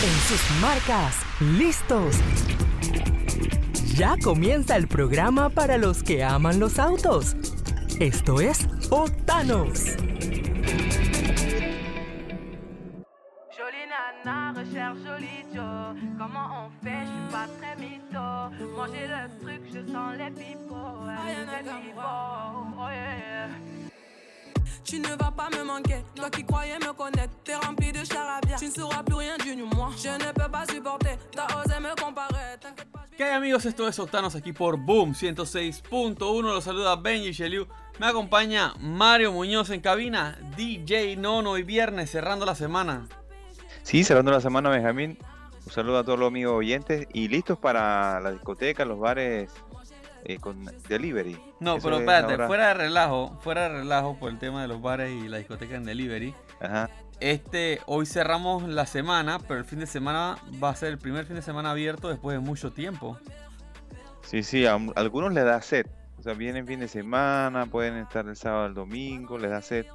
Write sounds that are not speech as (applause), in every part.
En sus marcas, listos. Ya comienza el programa para los que aman los autos. Esto es Octanos. Jolie nana recherche joli Joe. Comment on fait, je suis pas très mytho. Manger le truc, je sens les. Les pipots. Oh yeah, yeah. Tu ne vas pas me manquer, toi qui croyais me connaître, t'es rempli de charabia. Tu ne sauras plus rien du moi. Je ne peux pas supporter, t'as osé me comparer. ¿Qué hay amigos? Esto es Octanos aquí por Boom 106.1. Los saluda Benji Sheliu. Me acompaña Mario Muñoz en cabina. DJ Nono y viernes cerrando la semana. Sí, cerrando la semana, Benjamín. Un saludo a todos los amigos oyentes y listos para la discoteca, los bares eh, con delivery. No, Eso pero es espérate, ahora- fuera de relajo, fuera de relajo por el tema de los bares y la discoteca en delivery. Ajá. Este, hoy cerramos la semana, pero el fin de semana va a ser el primer fin de semana abierto después de mucho tiempo. Sí, sí, a un- algunos les da sed. O sea, vienen fin de semana, pueden estar el sábado, el domingo, les da sed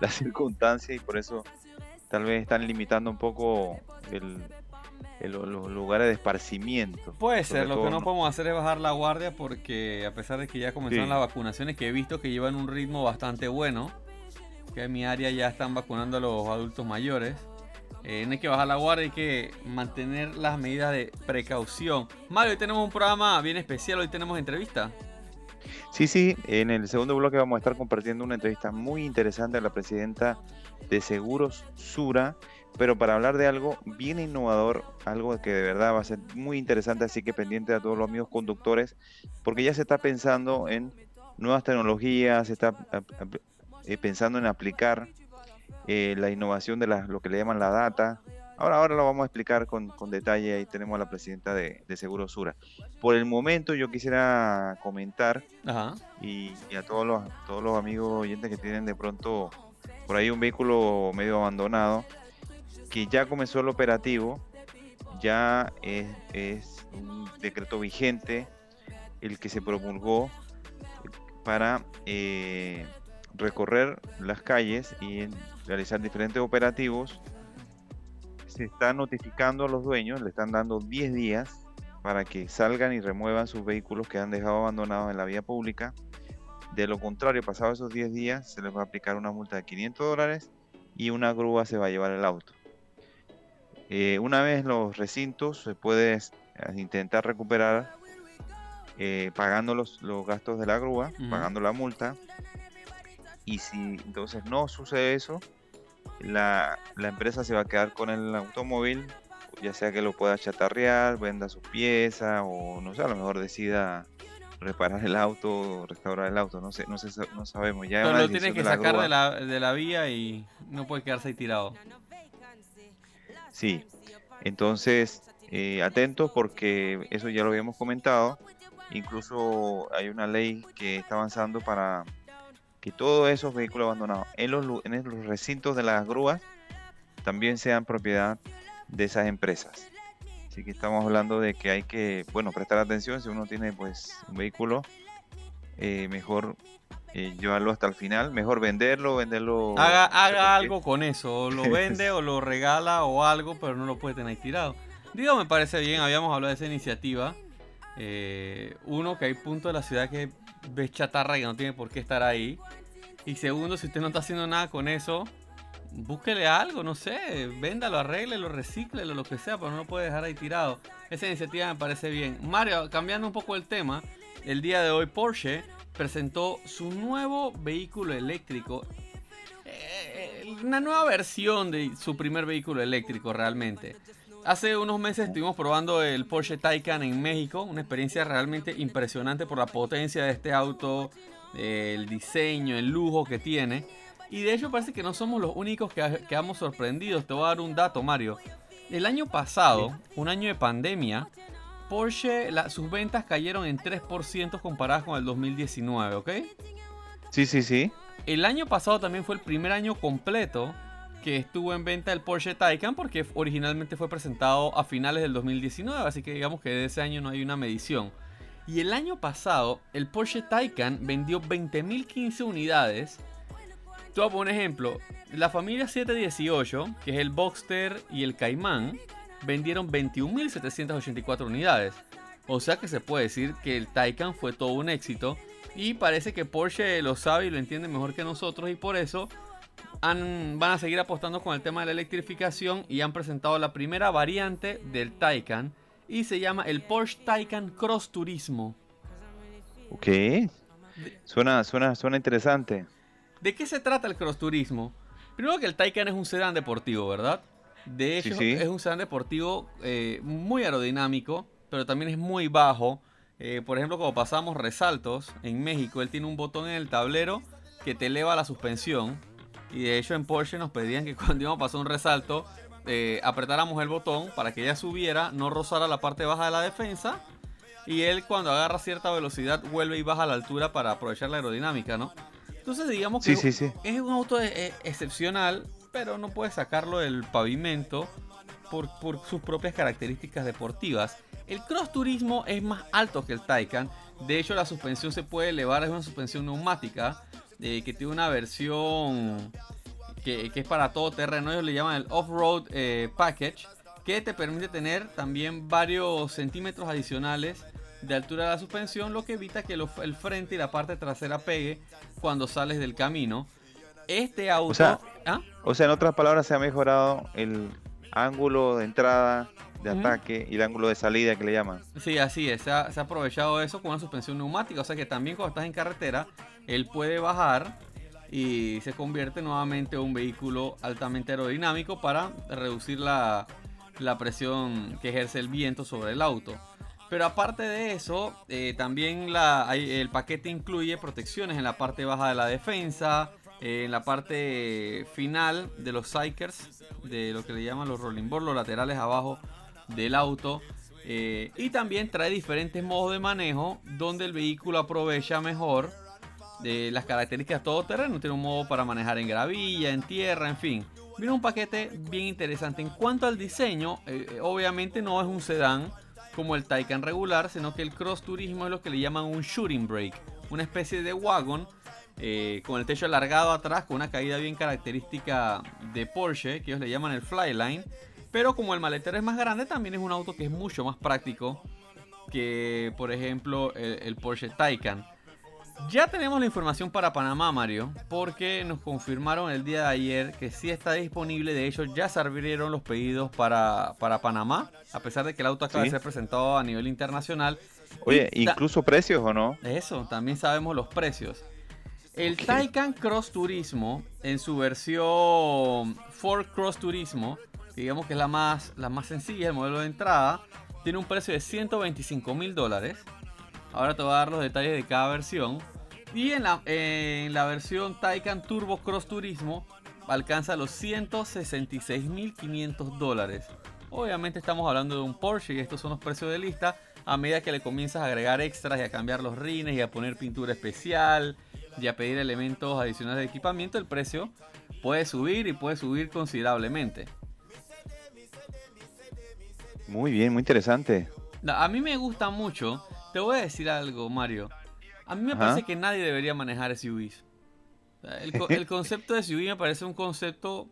la (laughs) circunstancia y por eso tal vez están limitando un poco el- los lugares de esparcimiento. Puede ser, lo que no podemos hacer es bajar la guardia porque a pesar de que ya comenzaron Sí. las vacunaciones, que he visto que llevan un ritmo bastante bueno, que en mi área ya están vacunando a los adultos mayores, eh, no hay que bajar la guardia, hay que mantener las medidas de precaución. Mario, hoy tenemos un programa bien especial, hoy tenemos entrevista. Sí, sí, en el segundo bloque vamos a estar compartiendo una entrevista muy interesante a la presidenta de Seguros Sura, pero para hablar de algo bien innovador, algo que de verdad va a ser muy interesante, así que pendiente a todos los amigos conductores, porque ya se está pensando en nuevas tecnologías, se está ap- ap- eh, pensando en aplicar eh, la innovación de la- lo que le llaman la data. Ahora, ahora lo vamos a explicar con, con detalle, ahí tenemos a la presidenta de, de Seguros Sura. Por el momento yo quisiera comentar Ajá. y, y a todos los, todos los amigos oyentes que tienen de pronto por ahí un vehículo medio abandonado, que ya comenzó el operativo, ya es, un decreto vigente el que se promulgó para eh, recorrer las calles y realizar diferentes operativos. Se está notificando a los dueños, le están dando 10 días para que salgan y remuevan sus vehículos que han dejado abandonados en la vía pública. De lo contrario, pasados esos 10 días, se les va a aplicar una multa de 500 dólares y una grúa se va a llevar el auto. Eh, una vez los recintos, se puede s- intentar recuperar eh, pagando los, los gastos de la grúa, pagando la multa. Y si entonces no sucede eso, la, la empresa se va a quedar con el automóvil, ya sea que lo pueda chatarrear, venda sus piezas o no sé, a lo mejor decida reparar el auto, restaurar el auto, no sé, no sé, no sabemos. Ya Pero lo tienes que de sacar grúa. de la, de la vía y no puede quedarse ahí tirado. Sí, entonces eh, atentos porque eso ya lo habíamos comentado. Incluso hay una ley que está avanzando para que todos esos vehículos abandonados en los, en los recintos de las grúas también sean propiedad de esas empresas. Así que estamos hablando de que hay que, bueno, prestar atención si uno tiene pues un vehículo, eh, mejor eh, llevarlo hasta el final, mejor venderlo, venderlo. Haga, haga algo con eso, o lo vende (laughs) o lo regala o algo, pero no lo puede tener ahí tirado. Digo, me parece bien, habíamos hablado de esa iniciativa. Eh, uno, que hay puntos de la ciudad que ves chatarra y que no tiene por qué estar ahí. Y segundo, si usted no está haciendo nada con eso, búsquele algo, no sé, véndalo, arréglelo, recíclelo, lo que sea, pero no lo puede dejar ahí tirado. Esa iniciativa me parece bien. Mario, cambiando un poco el tema, el día de hoy Porsche presentó su nuevo vehículo eléctrico. Eh, una nueva versión de su primer vehículo eléctrico realmente. Hace unos meses estuvimos probando el Porsche Taycan en México, una experiencia realmente impresionante por la potencia de este auto, el diseño, el lujo que tiene. Y de hecho parece que no somos los únicos que quedamos sorprendidos. Te voy a dar un dato, Mario. El año pasado, un año de pandemia, Porsche, la- sus ventas cayeron en 3% comparadas con el 2019, ¿ok? Sí, sí, sí. El año pasado también fue el primer año completo que estuvo en venta el Porsche Taycan porque originalmente fue presentado a finales del 2019, así que digamos que de ese año no hay una medición. Y el año pasado el Porsche Taycan vendió 20.015 unidades. Te voy a poner un ejemplo. La familia 718, que es el Boxster y el Caimán, vendieron 21.784 unidades. O sea que se puede decir que el Taycan fue todo un éxito y parece que Porsche lo sabe y lo entiende mejor que nosotros y por eso van a seguir apostando con el tema de la electrificación y han presentado la primera variante del Taycan y se llama el Porsche Taycan Cross Turismo. Ok. Suena, suena, suena interesante. ¿De qué se trata el Cross Turismo? Primero que el Taycan es un sedán deportivo, ¿verdad? De hecho, es un sedán deportivo eh, muy aerodinámico, pero también es muy bajo. Eh, por ejemplo, como pasamos resaltos en México, él tiene un botón en el tablero que te eleva la suspensión. Y de hecho en Porsche nos pedían que (laughs) cuando íbamos a pasar un resalto, eh, apretáramos el botón para que ella subiera, no rozara la parte baja de la defensa. Y él cuando agarra cierta velocidad vuelve y baja la altura para aprovechar la aerodinámica, ¿no? Entonces digamos que es un auto excepcional, pero no puede sacarlo del pavimento por, sus propias características deportivas. El cross turismo es más alto que el Taycan. De hecho, la suspensión se puede elevar, es una suspensión neumática eh, que tiene una versión que, es para todo terreno. Ellos le llaman el off-road eh, package, que te permite tener también varios centímetros adicionales de altura de la suspensión, lo que evita que el frente y la parte trasera pegue cuando sales del camino. Este auto. O sea, ¿ah? o sea, en otras palabras, se ha mejorado el ángulo de entrada, de ataque y el ángulo de salida que le llaman. Sí, así es. Se ha, se ha, aprovechado eso con una suspensión neumática. O sea que también cuando estás en carretera, él puede bajar y se convierte nuevamente en un vehículo altamente aerodinámico para reducir la, la presión que ejerce el viento sobre el auto. Pero aparte de eso, eh, también la, el paquete incluye protecciones en la parte baja de la defensa, eh, en la parte final de los Psychers, de lo que le llaman los rolling boards, los laterales abajo del auto. Eh, y también trae diferentes modos de manejo donde el vehículo aprovecha mejor de las características todoterreno. Tiene un modo para manejar en gravilla, en tierra, en fin. Viene un paquete bien interesante. En cuanto al diseño, obviamente no es un sedán como el Taycan regular, sino que el Cross Turismo es lo que le llaman un shooting brake, una especie de wagon eh, con el techo alargado atrás, con una caída bien característica de Porsche, que ellos le llaman el Flyline. Pero como el maletero es más grande, también es un auto que es mucho más práctico que, por ejemplo, el Porsche Taycan. Ya tenemos la información para Panamá, Mario, porque nos confirmaron el día de ayer que sí está disponible. De hecho, ya se abrieron los pedidos para, para Panamá, a pesar de que el auto acaba de ser presentado a nivel internacional. Oye, incluso precios o no? Eso, también sabemos los precios. El Taycan Cross Turismo, en su versión Ford Cross Turismo, digamos que es la más, la más sencilla, el modelo de entrada, tiene un precio de 125 mil dólares. Ahora te voy a dar los detalles de cada versión. Y en la, en la versión Taycan Turbo Cross Turismo alcanza los 166.500 dólares. Obviamente estamos hablando de un Porsche y estos son los precios de lista. A medida que le comienzas a agregar extras y a cambiar los rines y a poner pintura especial y a pedir elementos adicionales de equipamiento, el precio puede subir y puede subir considerablemente. Muy bien, muy interesante. A mí me gusta mucho te voy a decir algo, Mario. A mí me parece que nadie debería manejar SUVs. El, (laughs) concepto de SUV me parece un concepto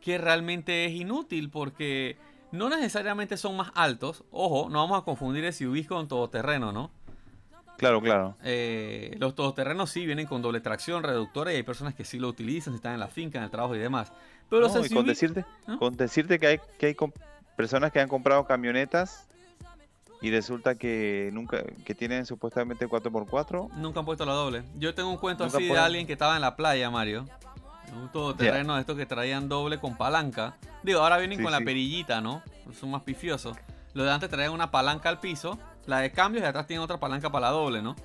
que realmente es inútil porque no necesariamente son más altos. Ojo, no vamos a confundir SUVs con todoterreno, ¿no? Claro, claro. Eh, los todoterrenos sí vienen con doble tracción, reductora y hay personas que sí lo utilizan, si están en la finca, en el trabajo y demás. Pero los con decirte, con decirte que hay, que hay personas que han comprado camionetas y resulta que nunca que tienen supuestamente 4x4. Nunca han puesto la doble. Yo tengo un cuento así de alguien que estaba en la playa, Mario. Un todoterreno de estos que traían doble con palanca. Digo, ahora vienen con la perillita, ¿no? Son más pifiosos. Los de antes traían una palanca al piso, la de cambios y atrás tienen otra palanca para la doble, ¿no?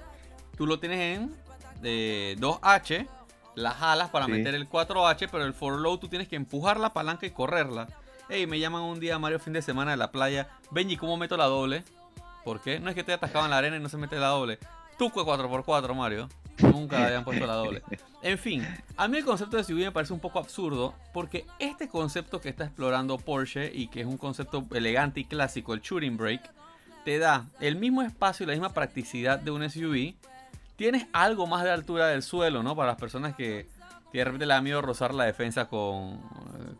Tú lo tienes en de 2H, las alas para meter el 4H, pero el for low tú tienes que empujar la palanca y correrla. Ey, me llaman un día, Mario, fin de semana de la playa. Benji, ¿cómo meto la doble? ¿Por qué? No es que te atascado en la arena y no se mete la doble. Tuco 4x4, Mario. Nunca le habían puesto la doble. En fin, a mí el concepto de SUV me parece un poco absurdo porque este concepto que está explorando Porsche y que es un concepto elegante y clásico, el shooting brake, te da el mismo espacio y la misma practicidad de un SUV. Tienes algo más de altura del suelo, ¿no? Para las personas que, de repente le da miedo rozar la defensa con,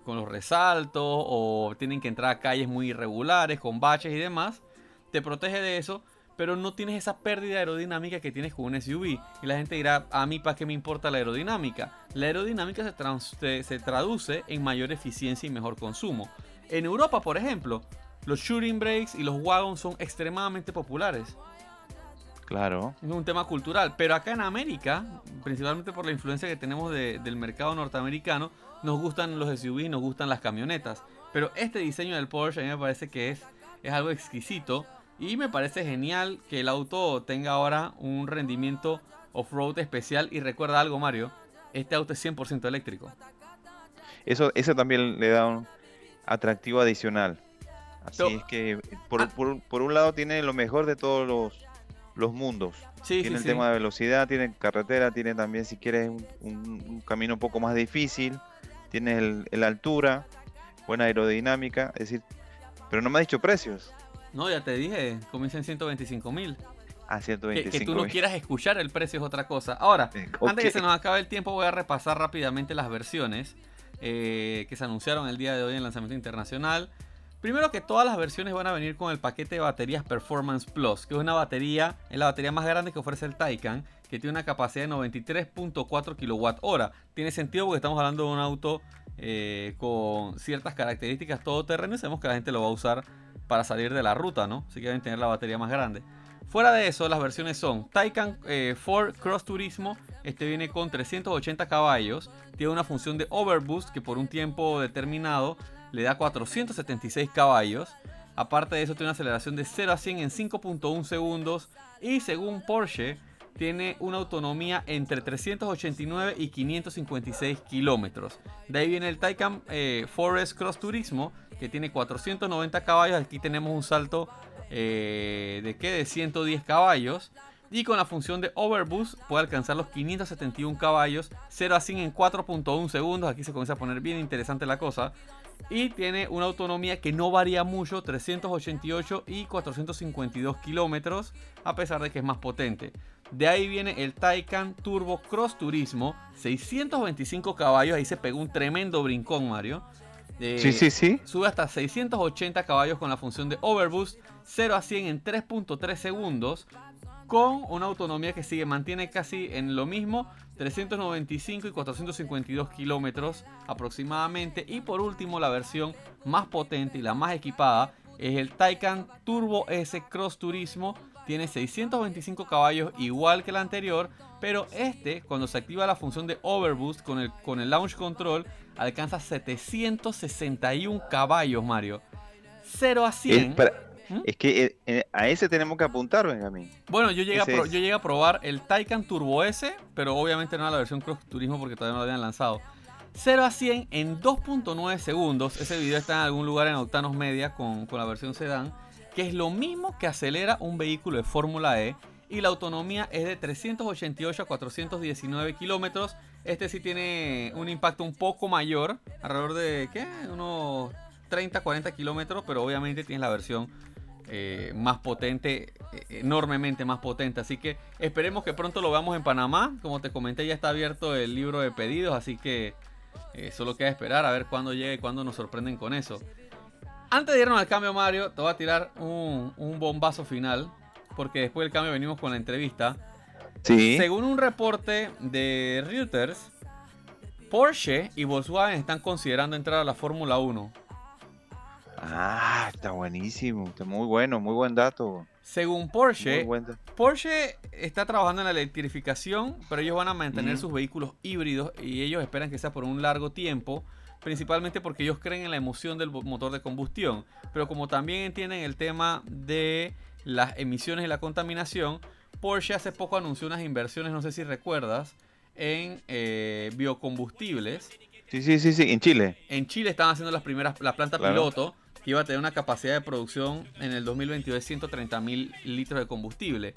con los resaltos o tienen que entrar a calles muy irregulares, con baches y demás. Te protege de eso, pero no tienes esa pérdida aerodinámica que tienes con un SUV. Y la gente dirá, a mí para qué me importa la aerodinámica. La aerodinámica se, se traduce en mayor eficiencia y mejor consumo. En Europa, por ejemplo, los shooting brakes y los wagons son extremadamente populares. Claro. Es un tema cultural. Pero acá en América, principalmente por la influencia que tenemos del mercado norteamericano, nos gustan los SUVs, nos gustan las camionetas. Pero este diseño del Porsche a mí me parece que es, es algo exquisito. Y me parece genial que el auto tenga ahora un rendimiento off-road especial. Y recuerda algo, Mario. Este auto es 100% eléctrico. Eso, eso también le da un atractivo adicional. Así es que por, Ah. por- por un lado tiene lo mejor de todos los, los mundos. Sí, tiene sí, el sí. tema de velocidad, tiene carretera, tiene también si quieres un, un- un camino un poco más difícil, tiene el, el altura, buena aerodinámica, es decir, pero no me ha dicho precios. No, ya te dije, comienza en 125 mil. A Que, 125 que tú no quieras escuchar el precio es otra cosa. Ahora, Eh, antes que se nos acabe el tiempo, voy a repasar rápidamente las versiones eh, que se anunciaron el día de hoy en el lanzamiento internacional. Primero que todas las versiones van a venir con el paquete de baterías Performance Plus, que es una batería, es la batería más grande que ofrece el Taycan, que tiene una capacidad de 93.4 kWh. Tiene sentido porque estamos hablando de un auto eh, con ciertas características todoterreno y sabemos que la gente lo va a usar para salir de la ruta, ¿no? Así que deben tener la batería más grande. Fuera de eso, las versiones son Taycan eh, 4 Cross Turismo. Este viene con 380 caballos. Tiene una función de overboost que por un tiempo determinado le da 476 caballos. Aparte de eso, tiene una aceleración de 0 a 100 en 5.1 segundos. Y según Porsche, tiene una autonomía entre 389 y 556 kilómetros. De ahí viene el Taycan eh, Forest Cross Turismo, que tiene 490 caballos. Aquí tenemos un salto eh, de qué? De 110 caballos. Y con la función de Overboost puede alcanzar los 571 caballos, 0 a 100 en 4.1 segundos. Aquí se comienza a poner bien interesante la cosa. Y tiene una autonomía que no varía mucho, 388 y 452 kilómetros, a pesar de que es más potente. De ahí viene el Taycan Turbo Cross Turismo, 625 caballos, ahí se pegó un tremendo brincón Mario. Eh, Sí, sí, sí. Sube hasta 680 caballos con la función de Overboost, 0 a 100 en 3.3 segundos, con una autonomía que sigue, mantiene casi en lo mismo, 395 y 452 kilómetros aproximadamente. Y por último, la versión más potente y la más equipada es el Taycan Turbo S Cross Turismo. Tiene 625 caballos igual que el anterior, pero este, cuando se activa la función de Overboost con el, con el Launch Control, alcanza 761 caballos, Mario. 0 a 100. Es, ¿Mm? es que eh, eh, a ese tenemos que apuntar, Benjamín. Bueno, yo llegué, a Ese pro- es. yo llegué a probar el Taycan Turbo S, pero obviamente no era la versión Cross Turismo porque todavía no lo habían lanzado. 0 a 100 en 2.9 segundos. Ese video está en algún lugar en Octanos Media con, con la versión sedán, que es lo mismo que acelera un vehículo de Fórmula E. Y la autonomía es de 388 a 419 kilómetros. Este sí tiene un impacto un poco mayor, alrededor de ¿qué? unos 30-40 kilómetros, pero obviamente tienes la versión eh, más potente, eh, enormemente más potente. Así que esperemos que pronto lo veamos en Panamá. Como te comenté, ya está abierto el libro de pedidos, así que eh, solo queda esperar a ver cuándo llegue cuándo nos sorprenden con eso. Antes de irnos al cambio, Mario, te voy a tirar un, un bombazo final, porque después del cambio venimos con la entrevista. Sí. Según un reporte de Reuters, Porsche y Volkswagen están considerando entrar a la Fórmula 1. Ah, está buenísimo. Está muy bueno, muy buen dato. Según Porsche, dato. Porsche está trabajando en la electrificación, pero ellos van a mantener sus vehículos híbridos y ellos esperan que sea por un largo tiempo, principalmente porque ellos creen en la emoción del motor de combustión, pero como también entienden el tema de las emisiones y la contaminación, Porsche hace poco anunció unas inversiones, no sé si recuerdas, en eh, biocombustibles. Sí, sí, sí, sí. En Chile. En Chile estaban haciendo las primeras, la planta Claro. piloto, iba a tener una capacidad de producción en el 2022 de 130 mil litros de combustible.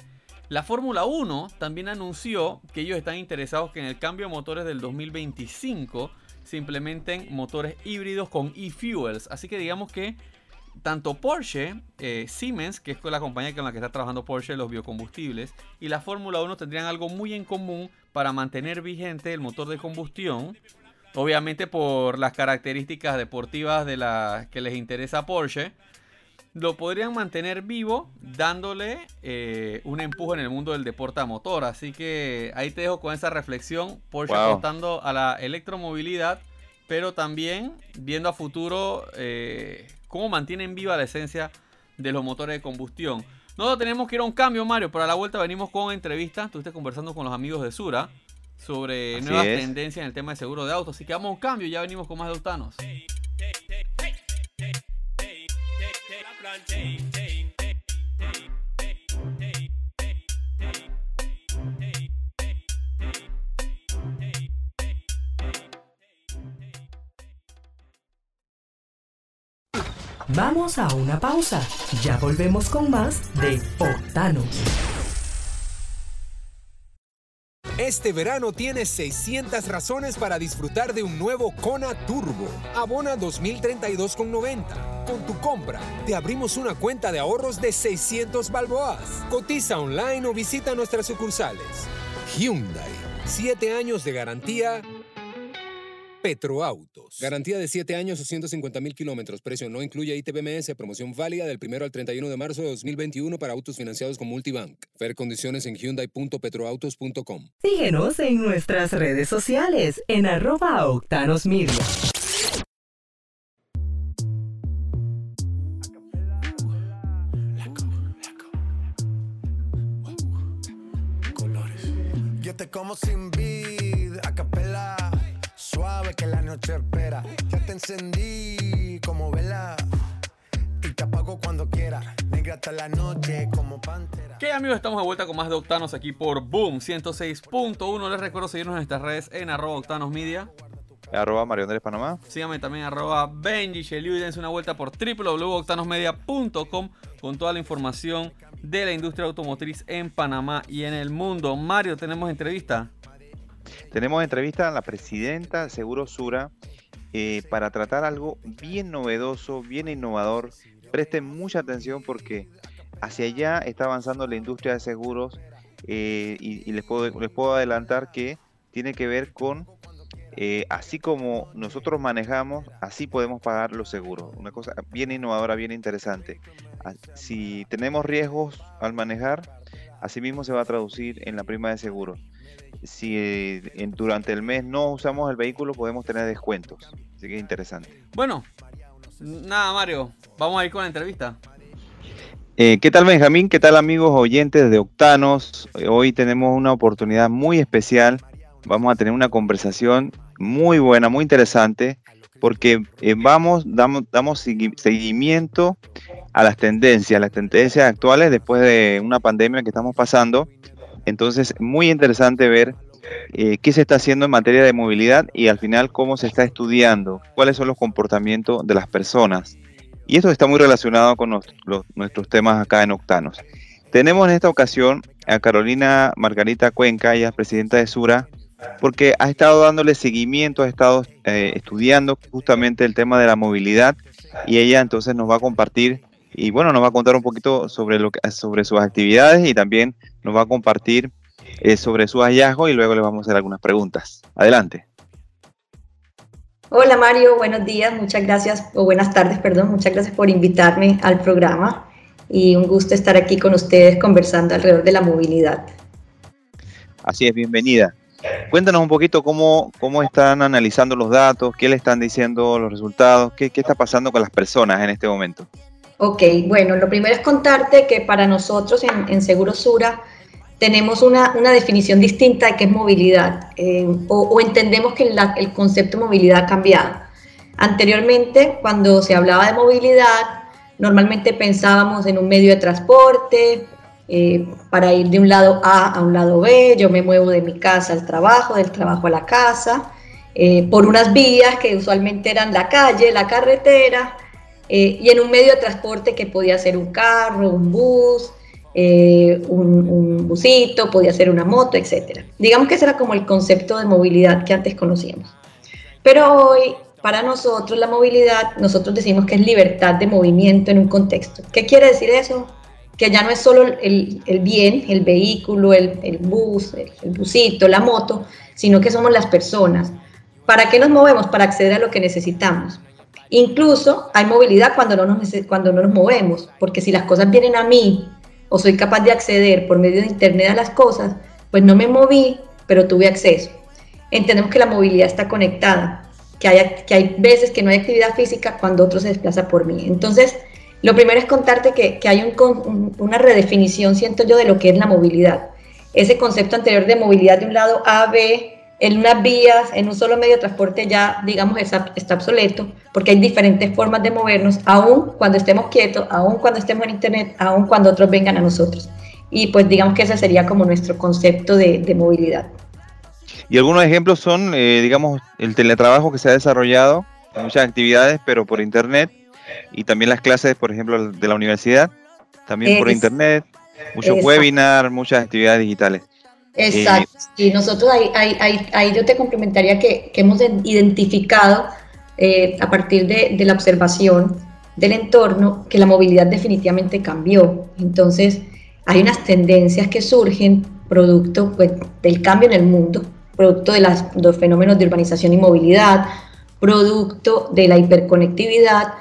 La Fórmula 1 también anunció que ellos están interesados que en el cambio de motores del 2025 se implementen motores híbridos con e-fuels. Así que digamos que tanto Porsche, eh, Siemens, que es la compañía con la que está trabajando Porsche, los biocombustibles, y la Fórmula 1 tendrían algo muy en común, para mantener vigente el motor de combustión, obviamente por las características deportivas de la que les interesa a Porsche, lo podrían mantener vivo dándole eh, un empuje en el mundo del deporte a motor. Así que ahí te dejo con esa reflexión. Porsche apostando a la electromovilidad, pero también viendo a futuro eh, cómo mantienen viva la esencia de los motores de combustión. Nosotros tenemos que ir a un cambio, Mario, pero a la vuelta venimos con entrevista. Estuviste conversando con los amigos de Sura sobre nuevas tendencias en el tema de seguro de autos. Así que vamos a un cambio y ya venimos con más de Octanos. Vamos a una pausa. Ya volvemos con más de Octanos. Este verano tienes 600 razones para disfrutar de un nuevo Kona Turbo. Abona 2032,90. Con tu compra, te abrimos una cuenta de ahorros de 600 balboas. Cotiza online o visita nuestras sucursales. Hyundai. 7 años de garantía Petroautos. Garantía de 7 años o 150 mil kilómetros. Precio no incluye ITBMS. Promoción válida del 1 al 31 de marzo de 2021 para autos financiados con Multibank. Ver condiciones en hyundai.petroautos.com. Síguenos en nuestras redes sociales en arroba Octanos Media. Yo te como sin vid, a capela Suave que la noche espera. Ya te encendí como vela. Y te apago cuando quiera. Negra hasta la noche como pantera. ¿Qué amigos? Estamos de vuelta con más de Octanos aquí por Boom 106.1. Les recuerdo seguirnos en nuestras redes en arroba Octanos Media. Arroba Mario Andrés Panamá. Síganme también arroba Benji Sheliu y dense una vuelta por www.octanosmedia.com con toda la información de la industria automotriz en Panamá y en el mundo. Mario, tenemos entrevista. Tenemos entrevista a la presidenta de Seguro Sura eh, para tratar algo bien novedoso, bien innovador. Presten mucha atención porque hacia allá está avanzando la industria de seguros eh, y, les, puedo, les puedo adelantar que tiene que ver con, eh, así como nosotros manejamos, así podemos pagar los seguros. Una cosa bien innovadora, bien interesante. Ah, si tenemos riesgos al manejar, así mismo se va a traducir en la prima de seguro si eh, durante el mes no usamos el vehículo podemos tener descuentos. Así que es interesante. Bueno, nada Mario, vamos a ir con la entrevista. Eh, ¿Qué tal Benjamín? ¿Qué tal amigos oyentes de Octanos? Hoy tenemos una oportunidad muy especial. Vamos a tener una conversación muy buena, muy interesante, porque eh, vamos, damos, damos seguimiento a las tendencias, las tendencias actuales después de una pandemia que estamos pasando entonces, muy interesante ver eh, qué se está haciendo en materia de movilidad y al final cómo se está estudiando, cuáles son los comportamientos de las personas. Y eso está muy relacionado con nuestros temas acá en Octanos. Tenemos en esta ocasión a Carolina Margarita Cuenca, ella es presidenta de Sura, porque ha estado dándole seguimiento, ha estado eh, estudiando justamente el tema de la movilidad y ella entonces nos va a compartir y bueno, nos va a contar un poquito sobre, lo que, sobre sus actividades y también nos va a compartir eh, sobre su hallazgo y luego le vamos a hacer algunas preguntas. Adelante. Hola Mario, buenos días, muchas gracias, o buenas tardes, perdón, muchas gracias por invitarme al programa y un gusto estar aquí con ustedes conversando alrededor de la movilidad. Así es, bienvenida. Cuéntanos un poquito cómo, cómo están analizando los datos, qué le están diciendo los resultados, qué, qué está pasando con las personas en este momento. Ok, bueno, lo primero es contarte que para nosotros en, en Seguro Sura tenemos una, definición distinta de qué es movilidad eh, o, entendemos que el concepto de movilidad ha cambiado. Anteriormente, cuando se hablaba de movilidad, normalmente pensábamos en un medio de transporte eh, para ir de un lado A a un lado B, yo me muevo de mi casa al trabajo, del trabajo a la casa, eh, por unas vías que usualmente eran la calle, la carretera, eh, y en un medio de transporte que podía ser un carro, un bus, eh, un, busito, podía ser una moto, etc. Digamos que ese era como el concepto de movilidad que antes conocíamos. Pero hoy, para nosotros, la movilidad, nosotros decimos que es libertad de movimiento en un contexto. ¿Qué quiere decir eso? que ya no es solo el, bien, el vehículo, el, bus, el, busito, la moto, sino que somos las personas. ¿Para qué nos movemos? Para acceder a lo que necesitamos. Incluso hay movilidad cuando no, nos, cuando no nos movemos, porque si las cosas vienen a mí o soy capaz de acceder por medio de Internet a las cosas, pues no me moví, pero tuve acceso. Entendemos que la movilidad está conectada, que hay, que hay veces que no hay actividad física cuando otro se desplaza por mí. Entonces, lo primero es contarte que, que hay un, una redefinición, siento yo, de lo que es la movilidad. Ese concepto anterior de movilidad de un lado a B, en unas vías, en un solo medio de transporte ya, digamos, está, está, obsoleto, porque hay diferentes formas de movernos, aún cuando estemos quietos, aún cuando estemos en Internet, aún cuando otros vengan a nosotros. Y pues digamos que ese sería como nuestro concepto de, de movilidad. Y algunos ejemplos son, eh, digamos, el teletrabajo que se ha desarrollado, muchas actividades, pero por Internet, y también las clases, por ejemplo, de la universidad, también por Internet, muchos webinars, muchas actividades digitales. Exacto. y nosotros ahí, ahí, ahí, yo te complementaría que, que hemos identificado eh, a partir de, de, la observación del entorno que la movilidad definitivamente cambió. Entonces, hay unas tendencias que surgen producto pues, del cambio en el mundo, producto de las, los fenómenos de urbanización y movilidad, producto de la hiperconectividad.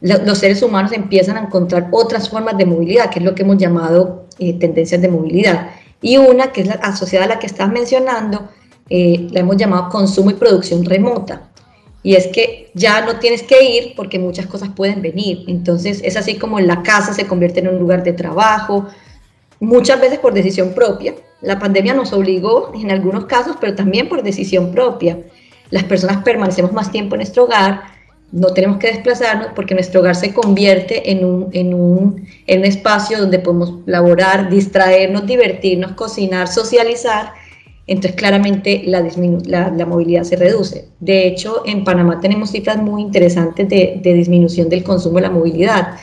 los seres humanos empiezan a encontrar otras formas de movilidad, que es lo que hemos llamado eh, tendencias de movilidad y una que es la asociada a la que estás mencionando, eh, la hemos llamado consumo y producción remota. Y es que ya no tienes que ir porque muchas cosas pueden venir. Entonces es así como la casa se convierte en un lugar de trabajo, muchas veces por decisión propia. La pandemia nos obligó en algunos casos, pero también por decisión propia. Las personas permanecemos más tiempo en nuestro hogar, no tenemos que desplazarnos porque nuestro hogar se convierte en un, en un, en un espacio donde podemos laborar, distraernos, divertirnos, cocinar, socializar. Entonces claramente la, la, la, movilidad se reduce. De hecho, en Panamá tenemos cifras muy interesantes de, de disminución del consumo de la movilidad.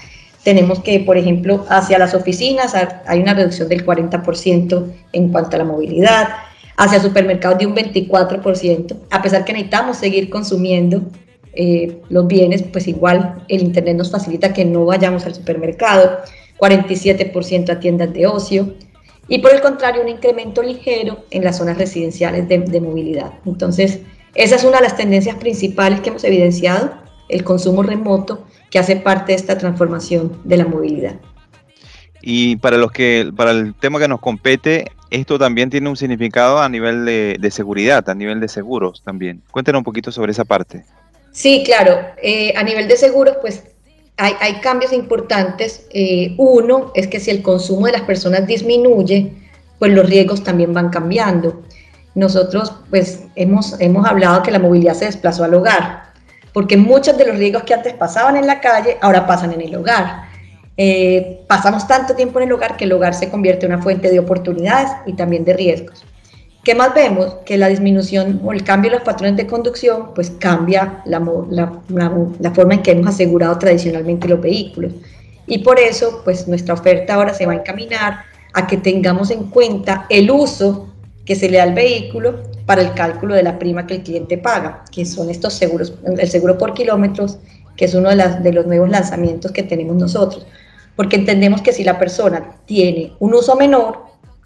Tenemos que, por ejemplo, hacia las oficinas hay una reducción del 40% en cuanto a la movilidad, hacia supermercados de un 24%, a pesar que necesitamos seguir consumiendo eh, los bienes, pues igual el Internet nos facilita que no vayamos al supermercado, 47% a tiendas de ocio y por el contrario un incremento ligero en las zonas residenciales de, movilidad. Entonces, esa es una de las tendencias principales que hemos evidenciado, el consumo remoto que hace parte de esta transformación de la movilidad. Y para los que, para el tema que nos compete, esto también tiene un significado a nivel de seguridad, a nivel de seguros también. Cuéntenos un poquito sobre esa parte. Sí, claro. Eh, a nivel de seguros, pues hay, cambios importantes. Eh, uno es que si el consumo de las personas disminuye, pues los riesgos también van cambiando. Nosotros, pues, hemos, hemos hablado que la movilidad se desplazó al hogar, porque muchos de los riesgos que antes pasaban en la calle, ahora pasan en el hogar. Eh, pasamos tanto tiempo en el hogar que el hogar se convierte en una fuente de oportunidades y también de riesgos. ¿Qué más vemos? Que la disminución o el cambio en los patrones de conducción, pues cambia la, la, forma en que hemos asegurado tradicionalmente los vehículos. Y por eso, pues nuestra oferta ahora se va a encaminar a que tengamos en cuenta el uso que se le da al vehículo para el cálculo de la prima que el cliente paga, que son estos seguros, el seguro por kilómetros, que es uno de, las, de los nuevos lanzamientos que tenemos nosotros, porque entendemos que si la persona tiene un uso menor,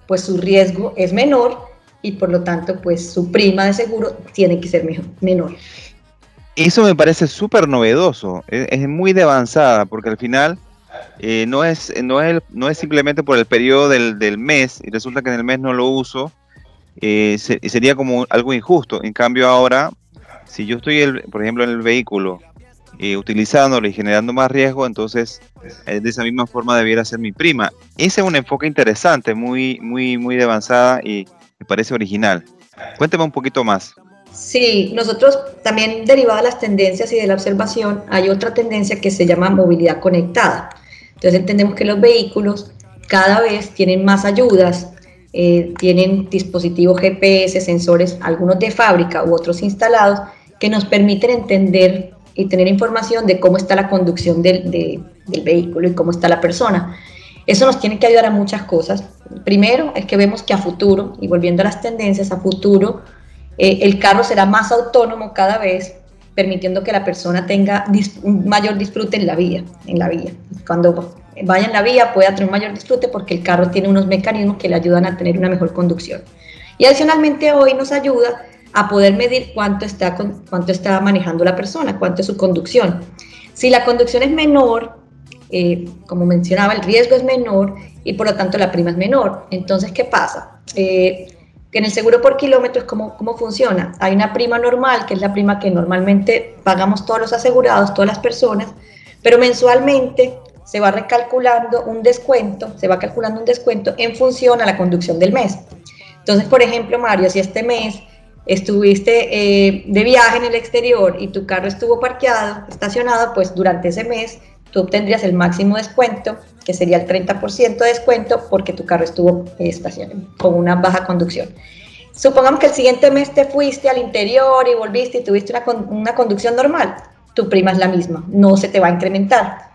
pues su riesgo es menor y por lo tanto pues su prima de seguro tiene que ser menor. Eso me parece súper novedoso, es, muy de avanzada porque al final eh, no, es, no, es no es simplemente por el periodo del, del, mes y resulta que en el mes no lo uso, eh, sería como algo injusto. En cambio ahora, si yo estoy, el, por ejemplo, en el vehículo eh, utilizándolo y generando más riesgo, entonces de esa misma forma debiera ser mi prima. Ese es un enfoque interesante, muy, muy, muy de avanzada y me parece original. Cuénteme un poquito más. Sí, nosotros también derivado de las tendencias y de la observación, hay otra tendencia que se llama movilidad conectada. Entonces entendemos que los vehículos cada vez tienen más ayudas, eh, tienen dispositivos GPS, sensores, algunos de fábrica u otros instalados, que nos permiten entender y tener información de cómo está la conducción del, del vehículo y cómo está la persona. Eso nos tiene que ayudar a muchas cosas. Primero es que vemos que a futuro, y volviendo a las tendencias, a futuro eh, el carro será más autónomo cada vez, permitiendo que la persona tenga un mayor disfrute en la vía. En la vía. Cuando vaya en la vía pueda tener mayor disfrute porque el carro tiene unos mecanismos que le ayudan a tener una mejor conducción. Y adicionalmente hoy nos ayuda a poder medir cuánto está, cuánto está manejando la persona, cuánto es su conducción. Si la conducción es menor, eh, como mencionaba, el riesgo es menor y por lo tanto la prima es menor. Entonces, ¿qué pasa? Eh, que en el seguro por kilómetros, ¿cómo, ¿cómo funciona? Hay una prima normal, que es la prima que normalmente pagamos todos los asegurados, todas las personas, pero mensualmente se va recalculando un descuento, se va calculando un descuento en función a la conducción del mes. Entonces, por ejemplo, Mario, si este mes estuviste eh, de viaje en el exterior y tu carro estuvo parqueado, estacionado, pues durante ese mes tú obtendrías el máximo descuento, que sería el 30% de descuento porque tu carro estuvo estacionado con una baja conducción. Supongamos que el siguiente mes te fuiste al interior y volviste y tuviste una, una conducción normal, tu prima es la misma, no se te va a incrementar.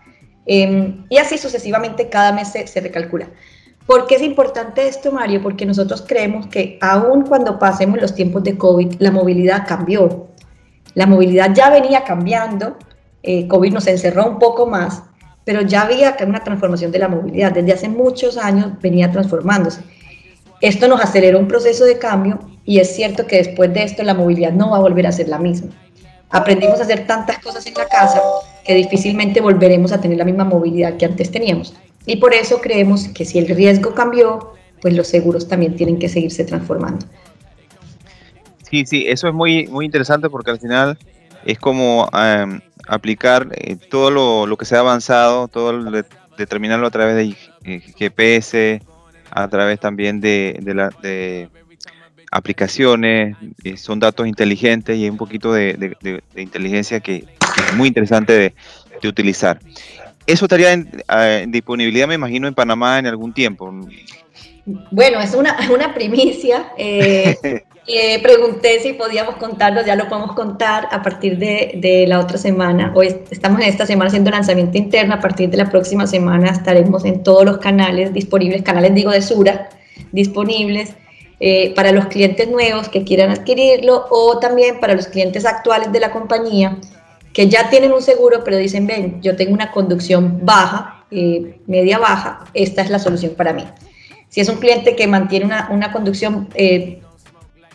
Em, y así sucesivamente cada mes se, se recalcula. ¿Por qué es importante esto, Mario? Porque nosotros creemos que aun cuando pasemos los tiempos de COVID, la movilidad cambió. La movilidad ya venía cambiando, eh, COVID nos encerró un poco más, pero ya había una transformación de la movilidad. Desde hace muchos años venía transformándose. Esto nos aceleró un proceso de cambio y es cierto que después de esto la movilidad no va a volver a ser la misma. Aprendimos a hacer tantas cosas en la casa que difícilmente volveremos a tener la misma movilidad que antes teníamos. Y por eso creemos que si el riesgo cambió, pues los seguros también tienen que seguirse transformando. Sí, sí, eso es muy, muy interesante porque al final es como em, aplicar eh, todo lo, que se ha avanzado, todo determinarlo a través de eh, GPS, a través también de, la, de aplicaciones, eh, son datos inteligentes y hay un poquito de, inteligencia que es muy interesante de, utilizar. Eso estaría en, disponibilidad, me imagino, en Panamá en algún tiempo. Bueno, es una, (laughs) una primicia. (laughs) Eh, pregunté si podíamos contarlo, ya lo podemos contar a partir de, de, la otra semana. Hoy estamos en esta semana haciendo lanzamiento interno, a partir de la próxima semana estaremos en todos los canales disponibles, canales digo de Sura, disponibles eh, para los clientes nuevos que quieran adquirirlo o también para los clientes actuales de la compañía que ya tienen un seguro, pero dicen, ven, yo tengo una conducción baja, eh, media baja, esta es la solución para mí. Si es un cliente que mantiene una, una conducción eh,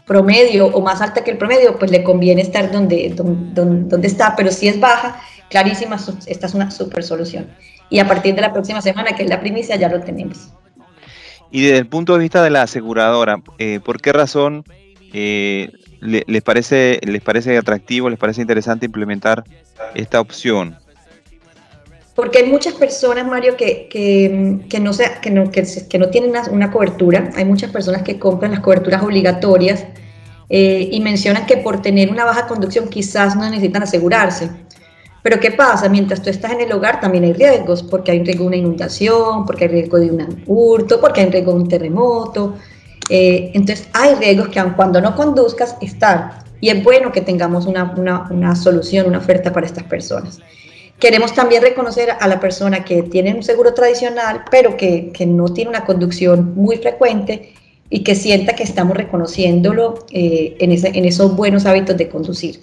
promedio o más alta que el promedio, pues le conviene estar donde, donde, donde, está, pero si es baja, clarísima, esta es una super solución. Y a partir de la próxima semana, que es la primicia, ya lo tenemos. Y desde el punto de vista de la aseguradora, eh, ¿por qué razón eh, les, parece, les parece atractivo, les parece interesante implementar esta opción? Porque hay muchas personas, Mario, que, no, tienen una, cobertura. Hay muchas personas que compran las coberturas obligatorias eh, y mencionan que por tener una baja conducción quizás no necesitan asegurarse. Pero ¿qué pasa? Mientras tú estás en el hogar también hay riesgos, porque hay riesgo de una inundación, porque hay riesgo de un hurto, porque hay riesgo de un terremoto. Eh, entonces hay riesgos que aun cuando no conduzcas están. Y es bueno que tengamos una, solución, una oferta para estas personas. Queremos también reconocer a la persona que tiene un seguro tradicional, pero que, que no tiene una conducción muy frecuente y que sienta que estamos reconociéndolo eh, en, ese, en esos buenos hábitos de conducir.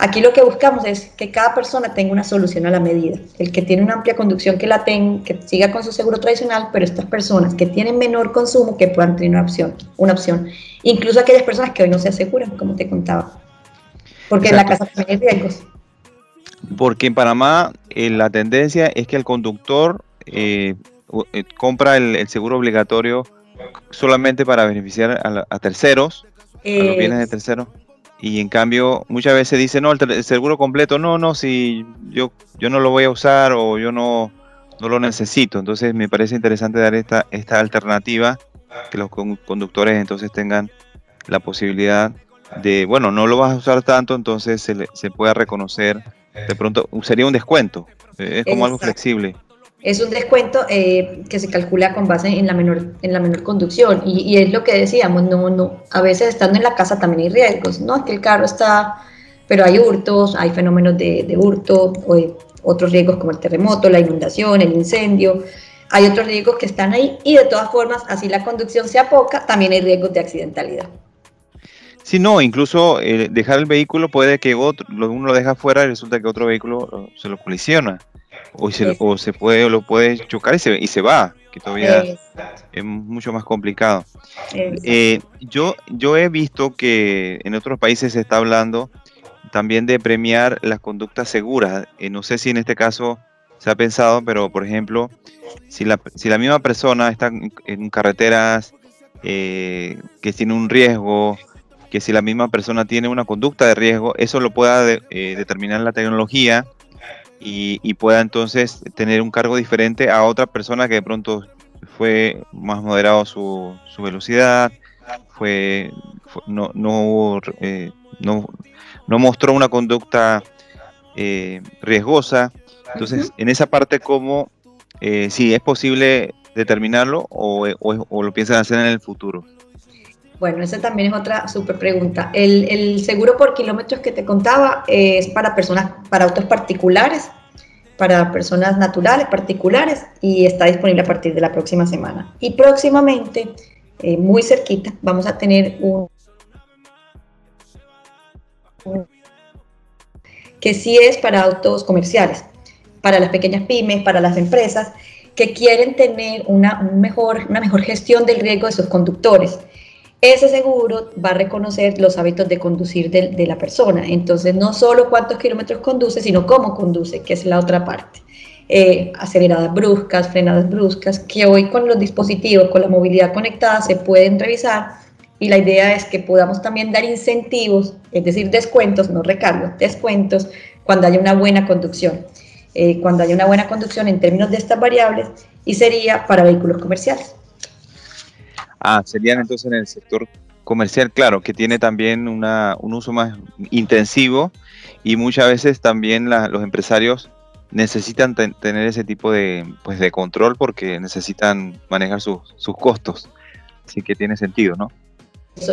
Aquí lo que buscamos es que cada persona tenga una solución a la medida. El que tiene una amplia conducción que la tenga, que siga con su seguro tradicional, pero estas personas que tienen menor consumo que puedan tener una opción, una opción. Incluso aquellas personas que hoy no se aseguran, como te contaba. Porque en la casa también hay riesgos. Porque en Panamá eh, la tendencia es que el conductor eh, eh, compra el, seguro obligatorio solamente para beneficiar a, terceros, a los bienes de terceros y en cambio muchas veces dicen, no, el, seguro completo, no, no, si yo, yo no lo voy a usar o yo no, no lo necesito. Entonces me parece interesante dar esta, esta alternativa, que los conductores entonces tengan la posibilidad de, bueno, no lo vas a usar tanto, entonces se, le, se pueda reconocer, de pronto sería un descuento, es como algo flexible. Es un descuento eh, que se calcula con base en la menor, en la menor conducción y, es lo que decíamos, no, no, a veces estando en la casa también hay riesgos, no es que el carro está, pero hay hurtos, hay fenómenos de, de hurto, o otros riesgos como el terremoto, la inundación, el incendio, hay otros riesgos que están ahí y de todas formas, así la conducción sea poca, también hay riesgos de accidentalidad. Sí, no, incluso eh, dejar el vehículo puede que otro, uno lo deja fuera y resulta que otro vehículo se lo colisiona. o se, o se puede o lo puede chocar y se, y se va, que todavía es mucho más complicado. Eh, yo, yo he visto que en otros países se está hablando también de premiar las conductas seguras. Eh, no sé si en este caso se ha pensado, pero por ejemplo, si la, si la misma persona está en, carreteras eh, que tiene un riesgo, que si la misma persona tiene una conducta de riesgo, eso lo pueda determinar la tecnología y, pueda entonces tener un cargo diferente a otra persona que de pronto fue más moderado su, su velocidad, fue, no, no, eh, no, no, mostró una conducta eh, riesgosa. Entonces, en esa parte, ¿cómo, eh, si es posible determinarlo o, o, lo piensan hacer en el futuro? Bueno, esa también es otra súper pregunta. El, el, seguro por kilómetros que te contaba es para personas, para autos particulares, para personas naturales, particulares, y está disponible a partir de la próxima semana. Y próximamente, eh, muy cerquita, vamos a tener un que sí es para autos comerciales, para las pequeñas pymes, para las empresas que quieren tener una, mejor, una mejor gestión del riesgo de sus conductores. Ese seguro va a reconocer los hábitos de conducir de, la persona. Entonces, no solo cuántos kilómetros conduce, sino cómo conduce, que es la otra parte. Eh, aceleradas bruscas, frenadas bruscas, que hoy con los dispositivos, con la movilidad conectada, se pueden revisar. Y la idea es que podamos también dar incentivos, es decir, descuentos, no recargos, descuentos, cuando haya una buena conducción. Eh, cuando haya una buena conducción en términos de estas variables, y sería para vehículos comerciales. Ah, serían entonces en el sector comercial, claro, que tiene también una, un uso más intensivo y muchas veces también los empresarios necesitan tener ese tipo de, pues, de control porque necesitan manejar sus costos. Así que tiene sentido, ¿no?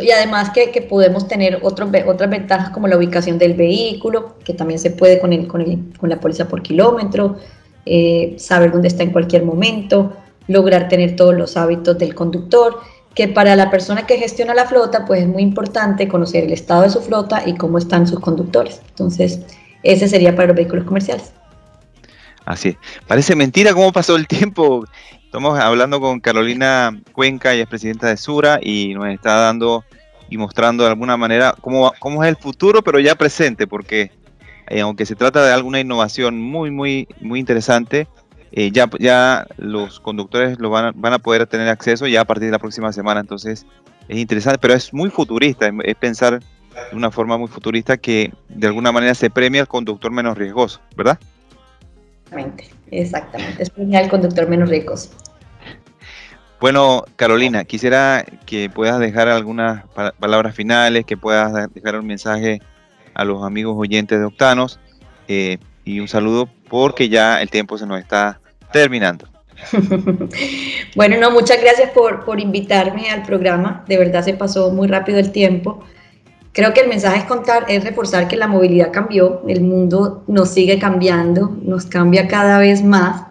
y además que, que podemos tener otros, otras ventajas como la ubicación del vehículo, que también se puede con, el, con, el, con la póliza por kilómetro, eh, saber dónde está en cualquier momento, lograr tener todos los hábitos del conductor que para la persona que gestiona la flota, pues es muy importante conocer el estado de su flota y cómo están sus conductores. Entonces, ese sería para los vehículos comerciales. Así es. Parece mentira cómo pasó el tiempo. Estamos hablando con Carolina Cuenca, ella es presidenta de Sura y nos está dando y mostrando de alguna manera cómo, cómo es el futuro, pero ya presente, porque eh, aunque se trata de alguna innovación muy, muy, muy interesante, eh, ya, ya los conductores lo van a, van a poder tener acceso ya a partir de la próxima semana. Entonces es interesante, pero es muy futurista, es pensar de una forma muy futurista que de alguna manera se premia al conductor menos riesgoso, ¿verdad? Exactamente, exactamente, es premiar al conductor menos riesgoso. Bueno, Carolina, quisiera que puedas dejar algunas palabras finales, que puedas dejar un mensaje a los amigos oyentes de Octanos eh, y un saludo porque ya el tiempo se nos está terminando. (laughs) bueno, no, muchas gracias por, por invitarme al programa. De verdad se pasó muy rápido el tiempo. Creo que el mensaje es contar, es reforzar que la movilidad cambió, el mundo nos sigue cambiando, nos cambia cada vez más.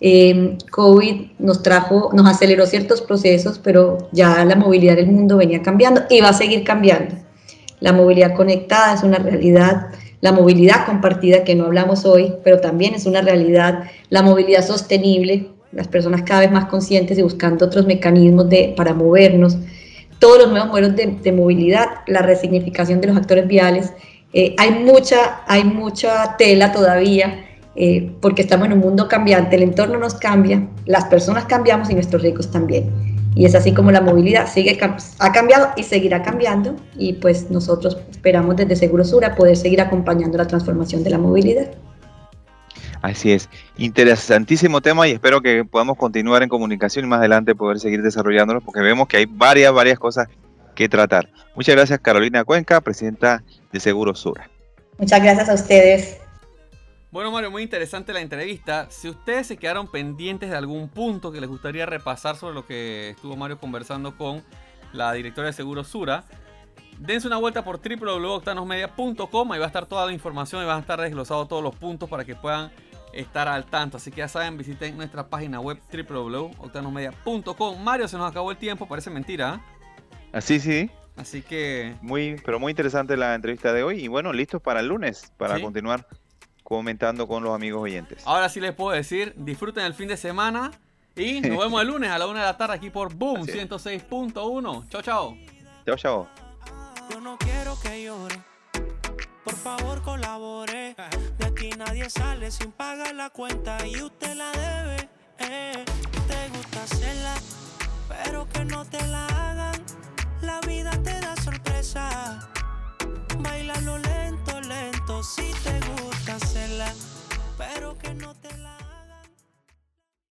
Eh, COVID nos trajo, nos aceleró ciertos procesos, pero ya la movilidad del mundo venía cambiando y va a seguir cambiando. La movilidad conectada es una realidad la movilidad compartida que no hablamos hoy, pero también es una realidad, la movilidad sostenible, las personas cada vez más conscientes y buscando otros mecanismos de, para movernos, todos los nuevos modelos de, movilidad, la resignificación de los actores viales. Eh, hay, mucha, hay mucha tela todavía eh, porque estamos en un mundo cambiante, el entorno nos cambia, las personas cambiamos y nuestros ricos también. Y es así como la movilidad sigue, ha cambiado y seguirá cambiando y pues nosotros esperamos desde Segurosura poder seguir acompañando la transformación de la movilidad. Así es, interesantísimo tema y espero que podamos continuar en comunicación y más adelante poder seguir desarrollándolo porque vemos que hay varias, varias cosas que tratar. Muchas gracias Carolina Cuenca, presidenta de Segurosura. Muchas gracias a ustedes. Bueno, Mario, muy interesante la entrevista. Si ustedes se quedaron pendientes de algún punto que les gustaría repasar sobre lo que estuvo Mario conversando con la directora de Seguro Sura, dense una vuelta por www.octanosmedia.com. Ahí va a estar toda la información y van a estar desglosados todos los puntos para que puedan estar al tanto. Así que ya saben, visiten nuestra página web www.octanosmedia.com. Mario, se nos acabó el tiempo, parece mentira. Así sí. Así que. Muy, pero muy interesante la entrevista de hoy. Y bueno, listos para el lunes, para continuar comentando con los amigos oyentes. Ahora sí les puedo decir, disfruten el fin de semana y nos vemos el lunes a la una de la tarde aquí por Boom 106.1. Chao, chao. Chao, chao. Yo no quiero que llore. Por favor, colabore. De aquí nadie sale sin pagar la cuenta y usted la debe. Eh. Te gusta hacerla, pero que no te la hagan. La vida te da sorpresa. Bailalo lento, lento, si te gusta cancela, pero que no te la